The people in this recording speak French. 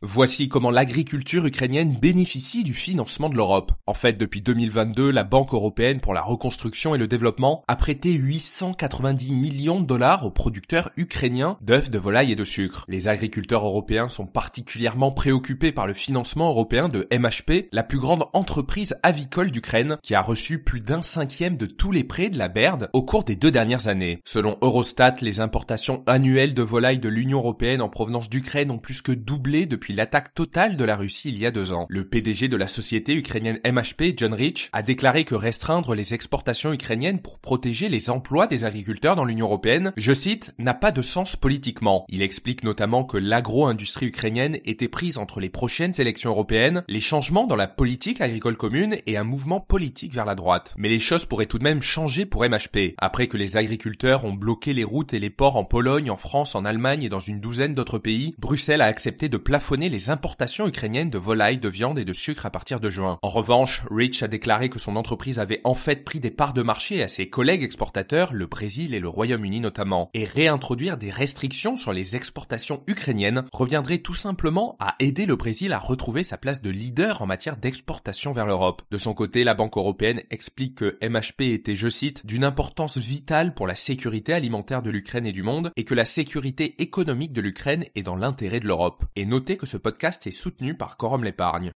Voici comment l'agriculture ukrainienne bénéficie du financement de l'Europe. En fait, depuis 2022, la Banque européenne pour la reconstruction et le développement a prêté 890 millions de dollars aux producteurs ukrainiens d'œufs, de volailles et de sucre. Les agriculteurs européens sont particulièrement préoccupés par le financement européen de MHP, la plus grande entreprise avicole d'Ukraine, qui a reçu plus d'un cinquième de tous les prêts de la BERD au cours des deux dernières années. Selon Eurostat, les importations annuelles de volailles de l'Union européenne en provenance d'Ukraine ont plus que doublé depuis l'attaque totale de la Russie il y a deux ans. Le PDG de la société ukrainienne MHP, John Rich, a déclaré que restreindre les exportations ukrainiennes pour protéger les emplois des agriculteurs dans l'Union européenne, je cite, n'a pas de sens politiquement. Il explique notamment que l'agro-industrie ukrainienne était prise entre les prochaines élections européennes, les changements dans la politique agricole commune et un mouvement politique vers la droite. Mais les choses pourraient tout de même changer pour MHP. Après que les agriculteurs ont bloqué les routes et les ports en Pologne, en France, en Allemagne et dans une douzaine d'autres pays, Bruxelles a accepté de les importations ukrainiennes de volailles, de viande et de sucre à partir de juin. En revanche, Rich a déclaré que son entreprise avait en fait pris des parts de marché à ses collègues exportateurs, le Brésil et le Royaume-Uni notamment, et réintroduire des restrictions sur les exportations ukrainiennes reviendrait tout simplement à aider le Brésil à retrouver sa place de leader en matière d'exportation vers l'Europe. De son côté, la Banque européenne explique que MHP était, je cite, d'une importance vitale pour la sécurité alimentaire de l'Ukraine et du monde, et que la sécurité économique de l'Ukraine est dans l'intérêt de l'Europe. Et notez que ce podcast est soutenu par Quorum l'épargne.